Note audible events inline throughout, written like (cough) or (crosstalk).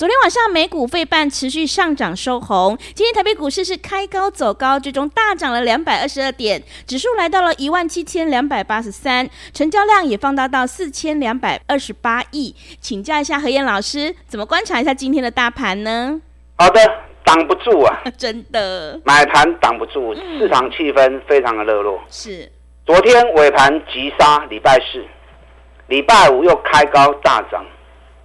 昨天晚上美股费半持续上涨收红，今天台北股市是开高走高，最终大涨了两百二十二点，指数来到了一万七千两百八十三，成交量也放大到四千两百二十八亿。请教一下何燕老师，怎么观察一下今天的大盘呢？好的，挡不住啊，(laughs) 真的，买盘挡不住，市场气氛非常的热络。是，昨天尾盘急杀，礼拜四、礼拜五又开高大涨。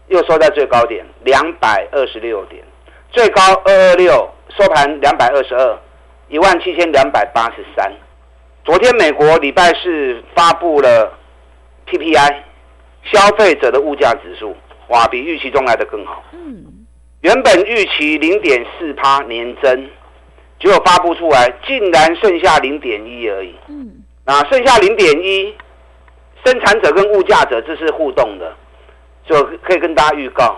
又收在最高点两百二十六点，最高二二六，收盘两百二十二，一万七千两百八十三。昨天美国礼拜四发布了 PPI 消费者的物价指数，哇，比预期中来的更好。嗯，原本预期零点四趴年增，结果发布出来竟然剩下零点一而已。嗯，那剩下零点一，生产者跟物价者这是互动的。就可以跟大家预告，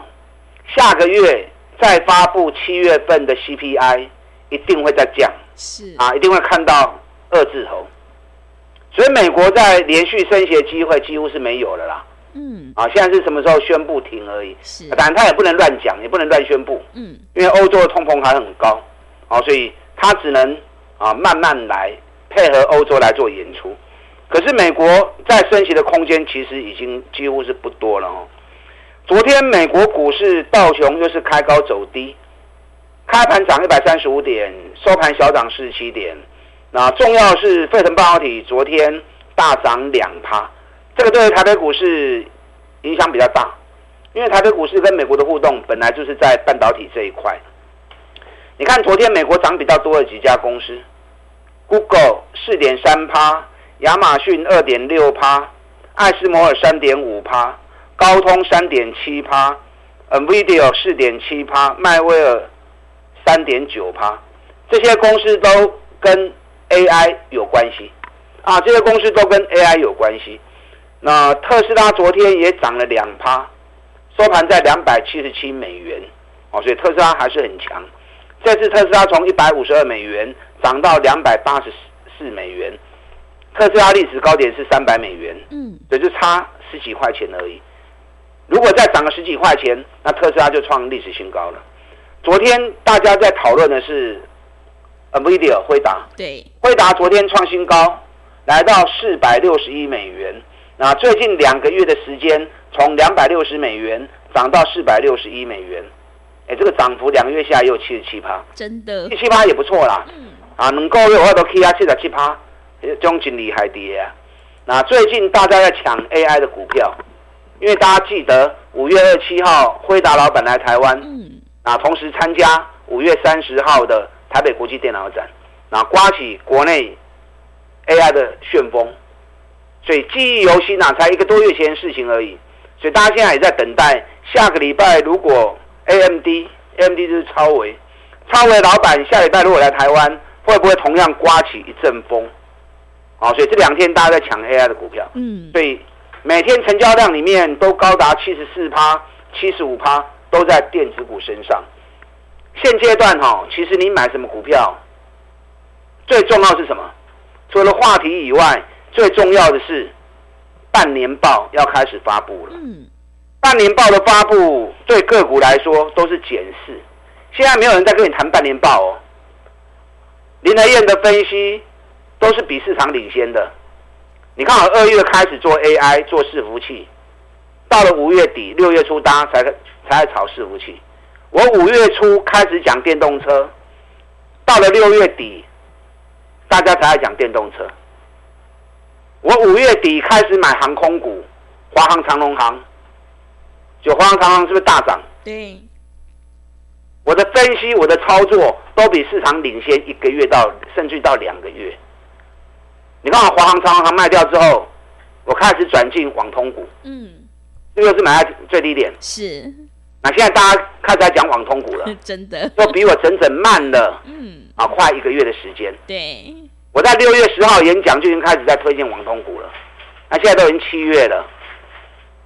下个月再发布七月份的 CPI，一定会再降，是啊，一定会看到二字头。所以美国在连续升息的机会几乎是没有了啦。嗯，啊，现在是什么时候宣布停而已。是，当然他也不能乱讲，也不能乱宣布。嗯，因为欧洲的通膨还很高，啊，所以他只能啊慢慢来，配合欧洲来做演出。可是美国在升息的空间其实已经几乎是不多了哦。昨天美国股市道琼又是开高走低，开盘涨一百三十五点，收盘小涨四十七点。那重要是费城半导体昨天大涨两趴，这个对台北股市影响比较大，因为台北股市跟美国的互动本来就是在半导体这一块。你看昨天美国涨比较多的几家公司，Google 四点三趴，亚马逊二点六趴，艾斯摩尔三点五趴。高通三点七趴，NVIDIA 四点七趴，迈威尔三点九趴，这些公司都跟 AI 有关系啊，这些公司都跟 AI 有关系。那特斯拉昨天也涨了两趴，收盘在两百七十七美元哦，所以特斯拉还是很强。这次特斯拉从一百五十二美元涨到两百八十四美元，特斯拉历史高点是三百美元，嗯，也就差十几块钱而已。如果再涨个十几块钱，那特斯拉就创历史新高了。昨天大家在讨论的是 NVIDIA 辉达，对，辉达昨天创新高，来到四百六十一美元。那最近两个月的时间，从两百六十美元涨到四百六十一美元，哎，这个涨幅两个月下来又七十七趴，真的，七十七趴也不错啦。嗯，啊，能够有话都 K 啊，七十七趴，这种真厉害的啊。那最近大家在抢 AI 的股票。因为大家记得五月二十七号辉达老板来台湾，嗯，啊，同时参加五月三十号的台北国际电脑展，啊，刮起国内 AI 的旋风，所以记忆犹新啊，才一个多月前的事情而已，所以大家现在也在等待下个礼拜，如果 AMD，AMD 就是超微，超微老板下礼拜如果来台湾，会不会同样刮起一阵风？啊，所以这两天大家在抢 AI 的股票，嗯，所以。每天成交量里面都高达七十四趴、七十五趴，都在电子股身上。现阶段哈，其实你买什么股票，最重要是什么？除了话题以外，最重要的是半年报要开始发布了。嗯，半年报的发布对个股来说都是检视。现在没有人在跟你谈半年报哦。林德燕的分析都是比市场领先的。你看，我二月开始做 AI 做伺服器，到了五月底六月初，大家才才在炒伺服器。我五月初开始讲电动车，到了六月底，大家才在讲电动车。我五月底开始买航空股，华航、长龙航，就华航、长航是不是大涨？对。我的分析，我的操作都比市场领先一个月到甚至到两个月。你看华航、长航卖掉之后，我开始转进网通股。嗯，这个是买在最低点。是。那现在大家开始在讲网通股了，(laughs) 真的，又比我整整慢了，嗯，啊，快一个月的时间。对。我在六月十号演讲就已经开始在推荐网通股了。那现在都已经七月了，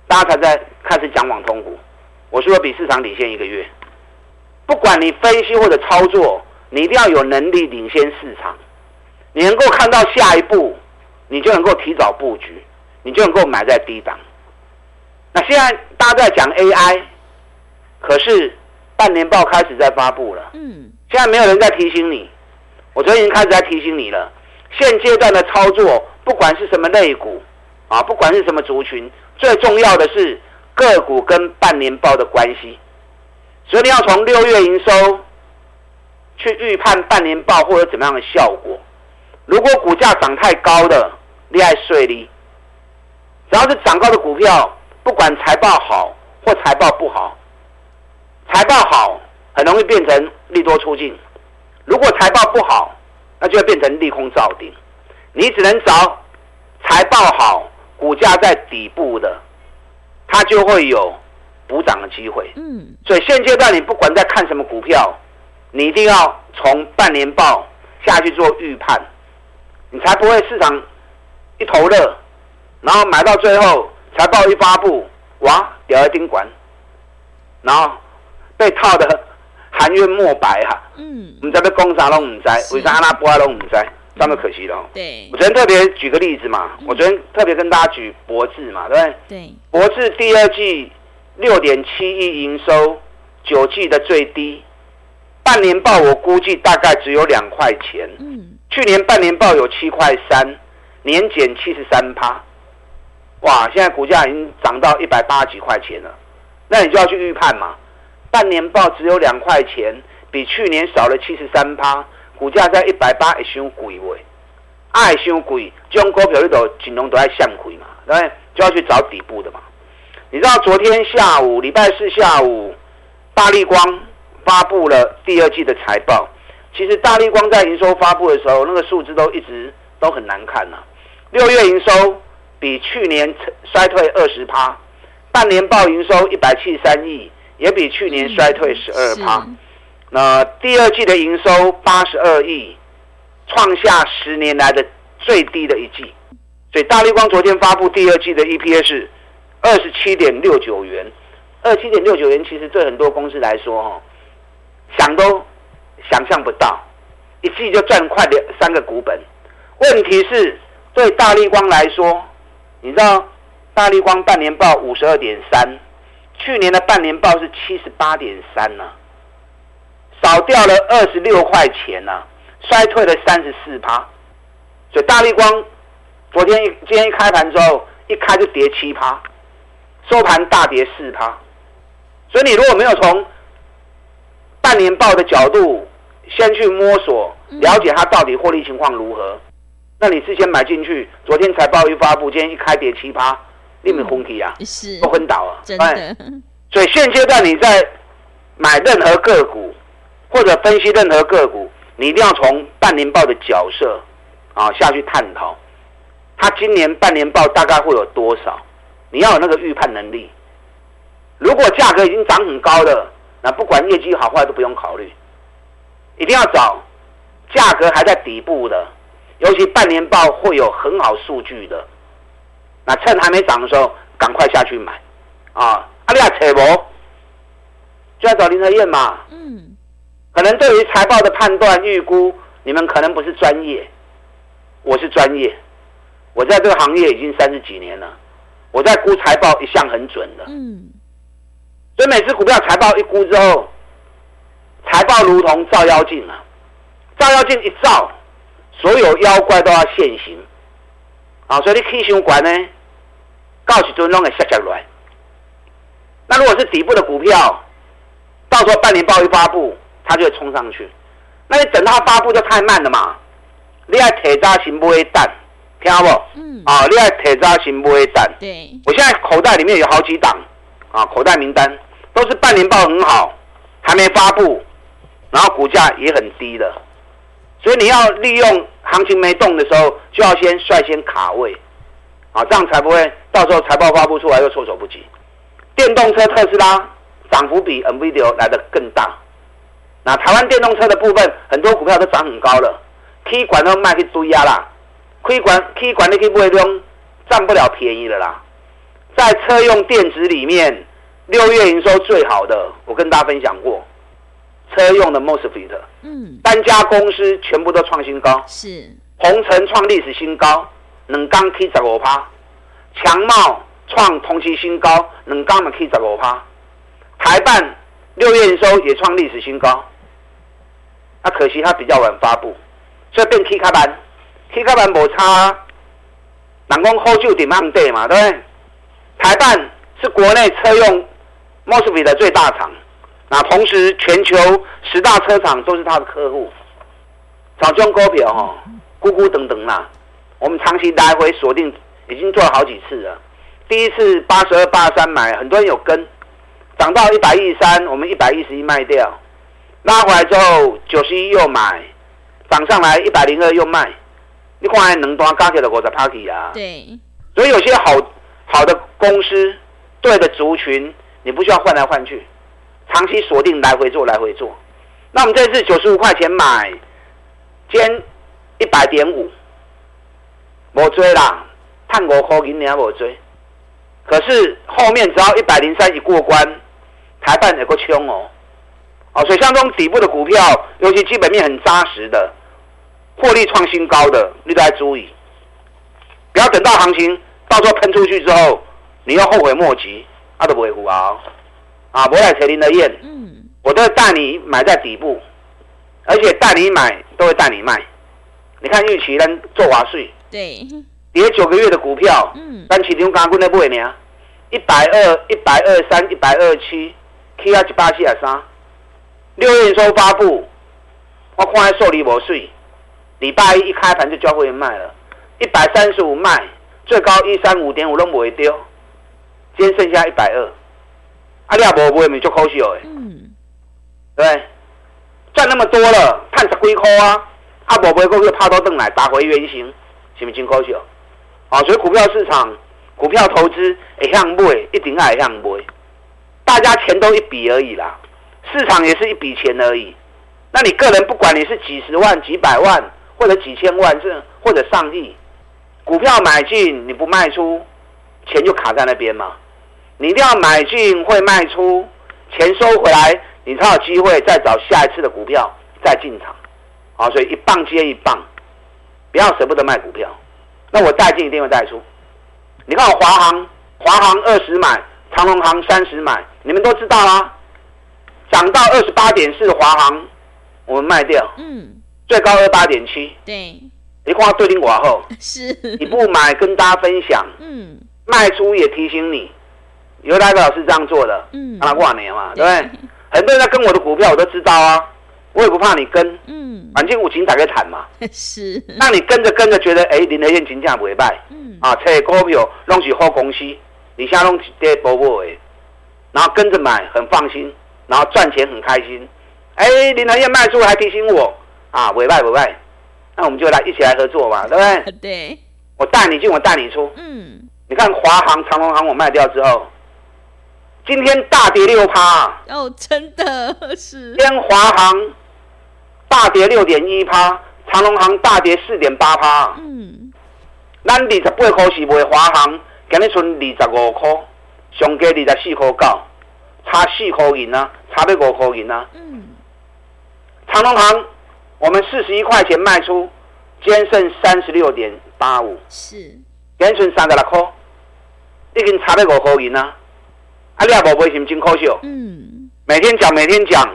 大家才在开始讲网通股。我说我比市场领先一个月。不管你分析或者操作，你一定要有能力领先市场。你能够看到下一步，你就能够提早布局，你就能够买在低档。那现在大家在讲 AI，可是半年报开始在发布了。嗯。现在没有人在提醒你，我昨天已经开始在提醒你了。现阶段的操作，不管是什么类股，啊，不管是什么族群，最重要的是个股跟半年报的关系。所以你要从六月营收去预判半年报或者怎么样的效果。如果股价涨太高的，厉害税率，只要是涨高的股票，不管财报好或财报不好，财报好很容易变成利多出尽；如果财报不好，那就会变成利空造顶。你只能找财报好、股价在底部的，它就会有补涨的机会。嗯，所以现阶段你不管在看什么股票，你一定要从半年报下去做预判。你才不会市场一头热，然后买到最后财报一发布，哇，掉一丁管，然后被套的 (laughs) 含冤莫白哈。嗯。我们在被攻杀都唔知，为啥阿拉波都唔知，这么可惜了。对。我昨天特别举个例子嘛，嗯、我昨天特别跟大家举博智嘛，对不对？对。博智第二季六点七亿营收，九季的最低，半年报我估计大概只有两块钱。嗯。去年半年报有七块三，年减七十三趴，哇！现在股价已经涨到一百八十几块钱了，那你就要去预判嘛。半年报只有两块钱，比去年少了七十三趴，股价在一百八，会伤贵喂，爱伤贵，这种股票里头金融都爱向亏嘛，对？就要去找底部的嘛。你知道昨天下午，礼拜四下午，大立光发布了第二季的财报。其实大立光在营收发布的时候，那个数字都一直都很难看呐、啊。六月营收比去年衰退二十趴，半年报营收一百七十三亿，也比去年衰退十二趴。那第二季的营收八十二亿，创下十年来的最低的一季。所以大立光昨天发布第二季的 EPS 二十七点六九元，二十七点六九元其实对很多公司来说，哈，想都。想象不到，一季就赚快两三个股本。问题是，对大立光来说，你知道大立光半年报五十二点三，去年的半年报是七十八点三呢，少掉了二十六块钱呢、衰退了三十四趴。所以大立光昨天一今天一开盘之后，一开就跌七趴，收盘大跌四趴。所以你如果没有从半年报的角度，先去摸索了解它到底获利情况如何，那你事先买进去，昨天财报一发布，今天一开跌七趴，你没昏体啊，是都昏倒啊，真的。所以现阶段你在买任何个股或者分析任何个股，你一定要从半年报的角色啊下去探讨，它今年半年报大概会有多少，你要有那个预判能力。如果价格已经涨很高了，那不管业绩好坏都不用考虑。一定要找价格还在底部的，尤其半年报会有很好数据的，那趁还没涨的时候，赶快下去买啊！阿利亚扯博就要找林德燕嘛。嗯。可能对于财报的判断预估，你们可能不是专业，我是专业。我在这个行业已经三十几年了，我在估财报一向很准的。嗯。所以每次股票财报一估之后。财报如同照妖镜啊，照妖镜一照，所有妖怪都要现形啊！所以你起伤悬呢，到时阵拢会下下来。那如果是底部的股票，到时候半年报一发布，它就会冲上去。那你等它发布就太慢了嘛？你爱铁渣型不会弹，听到不？嗯。啊，你爱铁渣型不会弹。对。我现在口袋里面有好几档啊，口袋名单都是半年报很好，还没发布。然后股价也很低的，所以你要利用行情没动的时候，就要先率先卡位，啊，这样才不会到时候财报发布出来又措手不及。电动车特斯拉涨幅比 NVIDIA 来得更大。那台湾电动车的部分，很多股票都涨很高了，K 管都卖去堆压啦，K 管 K 管你可以不会用，占不了便宜了啦。在车用电子里面，六月营收最好的，我跟大家分享过，车用的 MOSFET，嗯，单家公司全部都创新高，是，鸿诚创历史新高，能刚 K 十五趴，强茂创同期新高，能刚嘛 K 十五趴，台办六月营收也创历史新高。那、啊、可惜它比较晚发布，所以变 K 卡板，K 卡板无差，人讲好酒点慢对嘛，对不对？台办是国内车用 MOSFET 的最大厂，那同时全球十大车厂都是他的客户。早中股票哈，咕咕等等啦，我们长期来回锁定，已经做了好几次了。第一次八十二、八十三买，很多人有跟，涨到一百一十三，我们一百一十一卖掉。拉回来之后，九十一又买，涨上来一百零二又卖，你看能多加起来五十趴去啊？对，所以有些好好的公司，对的族群，你不需要换来换去，长期锁定来回做来回做。那我们这次九十五块钱买，今天一百点五，没追啦，探五块银你也没追，可是后面只要一百零三一过关，台办有个冲哦。哦，所以像这种底部的股票，尤其基本面很扎实的，获利创新高的，你都要注意，不要等到行情到时候喷出去之后，你又后悔莫及，啊都不会胡熬啊！我来扯林的燕，嗯，我都会带你买在底部，而且带你买都会带你卖。你看预期能做华税，对，跌九个月的股票，嗯，但起牛刚刚那不会呢，一百二、一百二三、一百二七，K 二七八七二三。六月营收发布，我看还受理无税，礼拜一一开盘就交会员卖了，一百三十五卖，最高一三五点五都不会丢，今天剩下一百二，阿你阿伯不会没做扣息哦，嗯，对，赚那么多了，赚十几块啊，阿伯不会够又趴到凳来打回原形，是不是真扣息哦？啊，所以股票市场、股票投资会向买，一定爱向买，大家钱都一笔而已啦。市场也是一笔钱而已，那你个人不管你是几十万、几百万或者几千万，甚或者上亿，股票买进你不卖出，钱就卡在那边嘛。你一定要买进会卖出，钱收回来，你才有机会再找下一次的股票再进场。啊，所以一棒接一棒，不要舍不得卖股票。那我带进一定会带出。你看我华航，华航二十买，长荣航三十买，你们都知道啦。涨到二十八点四的华航，我们卖掉。嗯，最高二八点七。对，你看对你我后 (laughs) 是，你不买跟大家分享。嗯，卖出也提醒你，有代表是这样做的。嗯，让他过年嘛，对不对？(laughs) 很多人在跟我的股票，我都知道啊，我也不怕你跟。嗯，反正我请大家谈嘛。(laughs) 是，那你跟着跟着觉得，哎，林德燕金价不会败。嗯，啊，这股票拢是好公司，你现在拢是跌波波的，然后跟着买很放心。然后赚钱很开心，哎，林德燕卖出还提醒我啊，委外委外，那我们就来一起来合作嘛，对不对？(laughs) 对，我带你进，我带你出。嗯，你看华航、长荣航我卖掉之后，今天大跌六趴。哦，真的 (laughs) 是。今天华航大跌六点一趴，长隆航大跌四点八趴。嗯，咱二十八块是卖华航，今日剩二十五块，上加二十四块九。差四块银呢，差不五块银呢。嗯，长隆航，我们四十一块钱卖出，今天剩三十六点八五。是，今日剩三十六块，已经差不五块银呢。啊，你也无买，是不真可惜？嗯，每天讲，每天讲，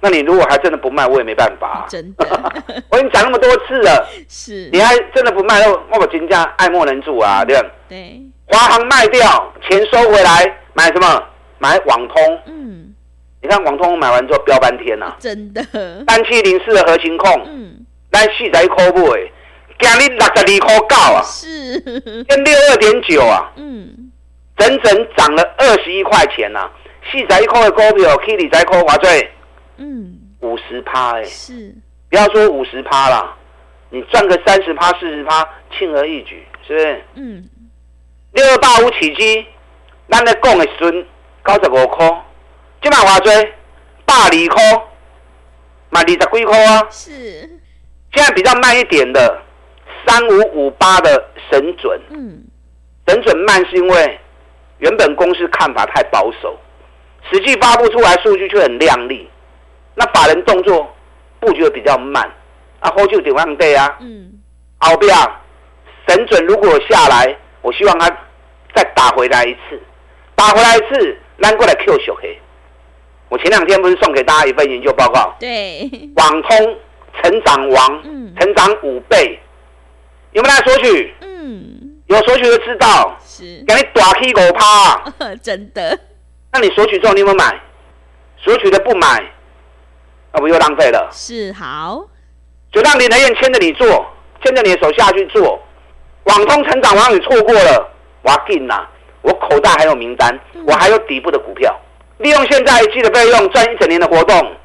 那你如果还真的不卖，我也没办法。真的，(laughs) 我已经讲那么多次了。是，你还真的不卖，那我金价爱莫能助啊，对不对？对。华航卖掉，钱收回来，买什么？买网通，嗯，你看网通买完之后飙半天呐、啊，真的，三七零四的核心控，嗯，来四十一块买，今日六十二块九啊，是，跟六二点九啊，嗯，整整涨了二十一块钱呐、啊，四十一块的股票，可以二十块，哇塞，嗯，五十趴哎，是，不要说五十趴啦，你赚个三十趴、四十趴，轻而易举，是不是？嗯。六二八五起基，咱咧讲的时阵九十五块，今晚偌济百二块，买二十几块啊。是。现在比较慢一点的，三五五八的神准。嗯。神准慢是因为原本公司看法太保守，实际发布出来数据却很亮丽，那法人动作布局的比较慢，啊，后就点样对啊？嗯。后边神准如果下来，我希望他再打回来一次，打回来一次，拉过来 Q 小黑。我前两天不是送给大家一份研究报告？对。网通成长王，嗯，成长五倍，有没有来索取？嗯。有索取就知道，是给你大 K 五趴，(laughs) 真的。那你索取之后，你有没有买？索取的不买，那不又浪费了？是好，就让林德燕牵着你做，牵着你的手下去做。网通成长王你错过了，我要紧呐！我口袋还有名单，嗯、我还有底部的股票，利用现在一季的费用赚一整年的活动。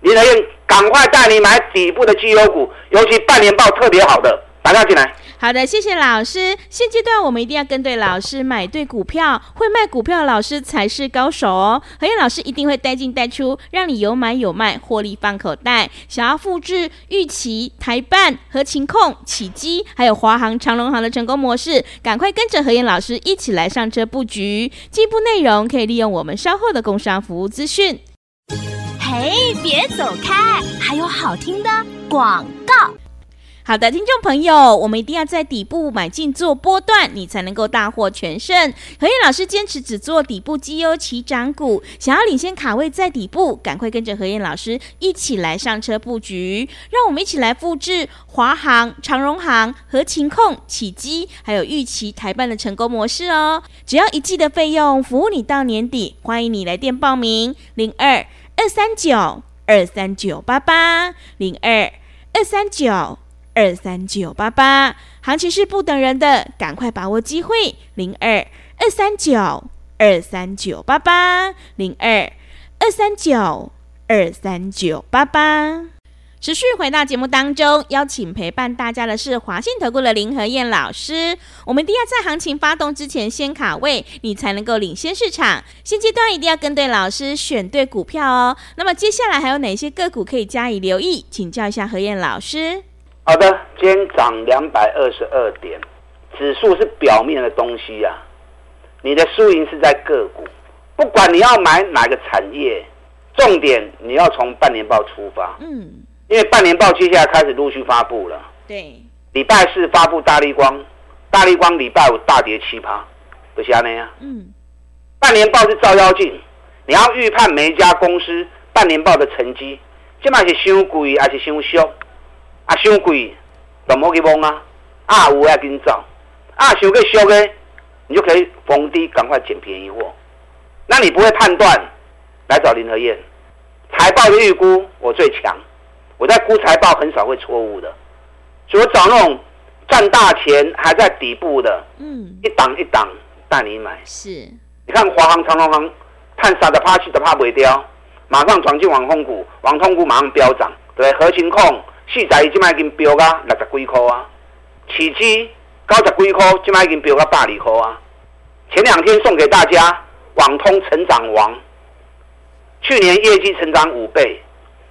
林德燕赶快带你买底部的绩优股，尤其半年报特别好的，打电话进来。好的，谢谢老师。现阶段我们一定要跟对老师，买对股票，会卖股票的老师才是高手哦。何燕老师一定会带进带出，让你有买有卖，获利放口袋。想要复制预期、台办、和勤控、启基，还有华航、长隆航的成功模式，赶快跟着何燕老师一起来上车布局。进一步内容可以利用我们稍后的工商服务资讯。嘿，别走开，还有好听的广告。好的，听众朋友，我们一定要在底部买进做波段，你才能够大获全胜。何燕老师坚持只做底部绩优起涨股，想要领先卡位在底部，赶快跟着何燕老师一起来上车布局。让我们一起来复制华航、长荣航、合情控、启基，还有预期台办的成功模式哦。只要一季的费用，服务你到年底。欢迎你来电报名：零二二三九二三九八八零二二三九。二三九八八，行情是不等人的，赶快把握机会。零二二三九二三九八八，零二二三九二三九八八。持续回到节目当中，邀请陪伴大家的是华信投顾的林和燕老师。我们一定要在行情发动之前先卡位，你才能够领先市场。现阶段一定要跟对老师，选对股票哦。那么接下来还有哪些个股可以加以留意？请教一下何燕老师。好的，今天涨两百二十二点，指数是表面的东西呀、啊。你的输赢是在个股，不管你要买哪个产业，重点你要从半年报出发。嗯，因为半年报接下来开始陆续发布了。对，礼拜四发布大立光，大立光礼拜五大跌七趴，不是这样。嗯，半年报是照妖镜，你要预判每一家公司半年报的成绩，这嘛是伤贵还是伤俗？啊，伤贵就唔好去摸啊！啊，有要紧走。啊，想个俗的，你就可以逢低赶快捡便宜货。那你不会判断，来找林和燕。财报的预估我最强，我在估财报很少会错误的。所以我找那种赚大钱还在底部的，嗯，一档一档带你买。是，你看华航、长荣航，探傻的怕气的怕不掉，马上转进网通股，网通股马上飙涨，对，核情控。四十一，即卖已经飙到六十几块啊！起基九十几块，即卖已经飙到百二块啊！前两天送给大家网通成长王，去年业绩成长五倍，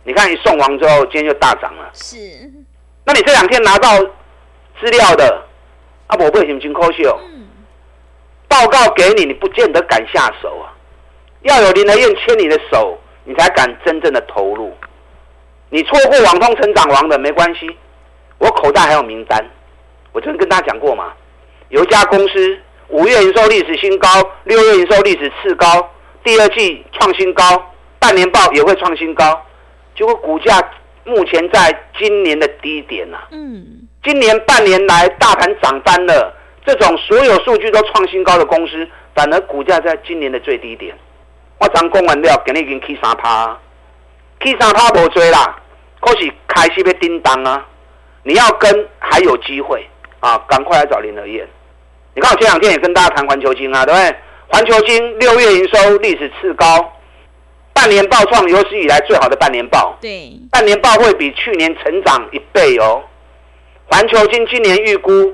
你看一送完之后，今天就大涨了。是，那你这两天拿到资料的，啊，我不会很可惜哦。报告给你，你不见得敢下手啊！要有林德燕牵你的手，你才敢真正的投入。你错过网通成长王的没关系，我口袋还有名单。我曾经跟大家讲过嘛，有一家公司五月营收历史新高，六月营收历史次高，第二季创新高，半年报也会创新高，结果股价目前在今年的低点呐。嗯，今年半年来大盘涨翻了，这种所有数据都创新高的公司，反而股价在今年的最低点。我刚讲完了，今日已经起三趴，起三他无追啦。可是开始要叮当啊！你要跟还有机会啊！赶快来找林和燕。你看我前两天也跟大家谈环球金啊，对不对？环球金六月营收历史次高，半年报创有史以来最好的半年报。对，半年报会比去年成长一倍哦。环球金今年预估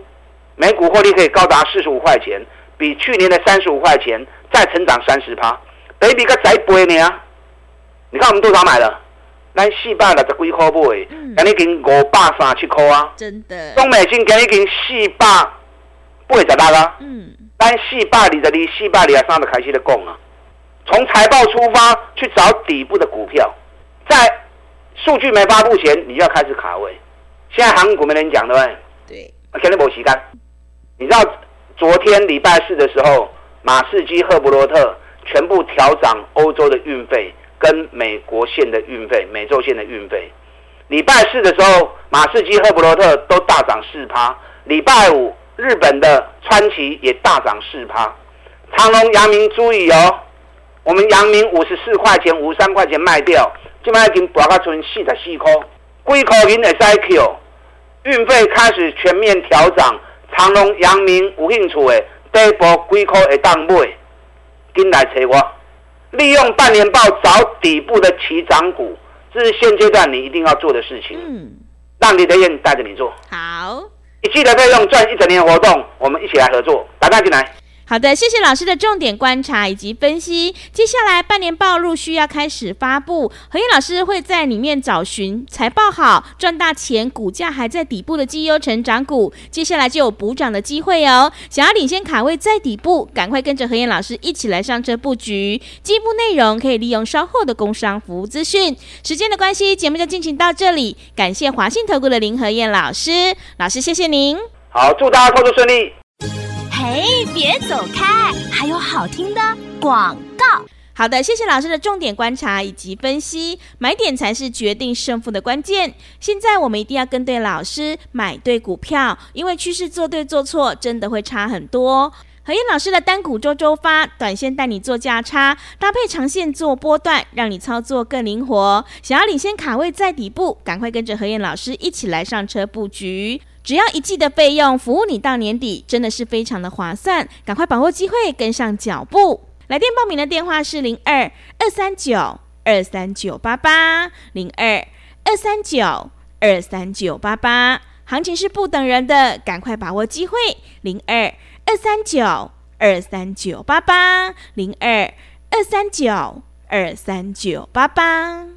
每股获利可以高达四十五块钱，比去年的三十五块钱再成长三十趴。北比个再倍呢？你看我们多少买了？咱四百六十几块买，今日已经五百三十七块啊！真的。中美金今日已经四百八十六啊！嗯。咱四百二十二、四百二十三就开始在讲啊。从财报出发去找底部的股票，在数据没发布前，你就要开始卡位。现在韩股没人讲对不对？对。肯定没时间。你知道昨天礼拜四的时候，马士基、赫伯罗特全部调涨欧洲的运费跟美国线的运费、美洲线的运费。礼拜四的时候，马士基、赫伯罗特都大涨四趴。礼拜五，日本的川崎也大涨四趴。长隆、阳明注意哦。我们阳明五十四块钱、五十三块钱卖掉，今麦已经博到存四十四块，贵口银的 cycle，运费开始全面调涨，长隆、阳明有兴趣的，第一波贵口会当买，紧来找我，利用半年报找底部的起涨股，这是现阶段你一定要做的事情。嗯，让李德燕带着你做，好，一季的费用赚一整年的活动，我们一起来合作，打电进来。好的，谢谢老师的重点观察以及分析。接下来半年报陆续要开始发布，何燕老师会在里面找寻财报好、赚大钱、股价还在底部的绩优成长股，接下来就有补涨的机会哦。想要领先卡位在底部，赶快跟着何燕老师一起来上车布局。进一步内容可以利用稍后的工商服务资讯。时间的关系，节目就进行到这里。感谢华信投顾的林和燕老师，老师谢谢您。好，祝大家工作顺利。嘿，别走开！还有好听的广告。好的，谢谢老师的重点观察以及分析，买点才是决定胜负的关键。现在我们一定要跟对老师，买对股票，因为趋势做对做错真的会差很多。何燕老师的单股周周发，短线带你做价差，搭配长线做波段，让你操作更灵活。想要领先卡位在底部，赶快跟着何燕老师一起来上车布局。只要一季的费用，服务你到年底，真的是非常的划算。赶快把握机会，跟上脚步。来电报名的电话是零二二三九二三九八八零二二三九二三九八八。行情是不等人的，赶快把握机会。零二二三九二三九八八零二二三九二三九八八。